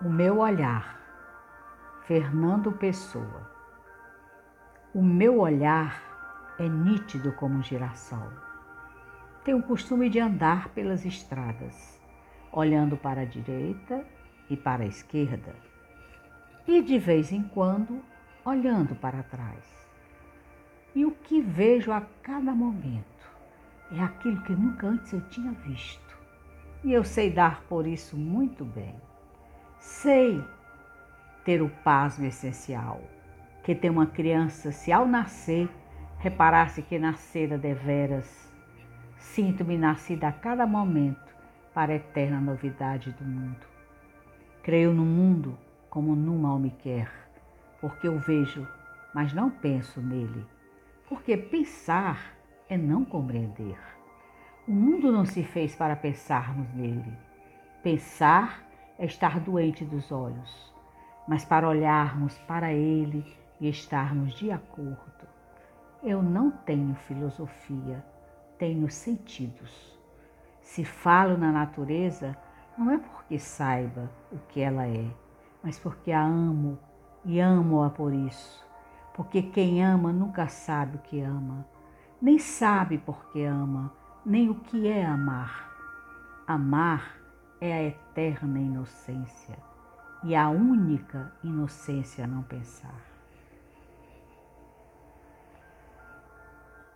O meu olhar, Fernando Pessoa. O meu olhar é nítido como um girassol. Tenho o costume de andar pelas estradas, olhando para a direita e para a esquerda, e de vez em quando olhando para trás. E o que vejo a cada momento é aquilo que nunca antes eu tinha visto. E eu sei dar por isso muito bem. Sei ter o pasmo essencial, que tem uma criança, se ao nascer, reparasse que nascera deveras, sinto-me nascida a cada momento para a eterna novidade do mundo. Creio no mundo como no mal me quer, porque eu vejo, mas não penso nele, porque pensar é não compreender. O mundo não se fez para pensarmos nele. Pensar é estar doente dos olhos, mas para olharmos para ele e estarmos de acordo. Eu não tenho filosofia, tenho sentidos. Se falo na natureza, não é porque saiba o que ela é, mas porque a amo e amo-a por isso. Porque quem ama nunca sabe o que ama, nem sabe por que ama, nem o que é amar. Amar é a eterna inocência e a única inocência a não pensar.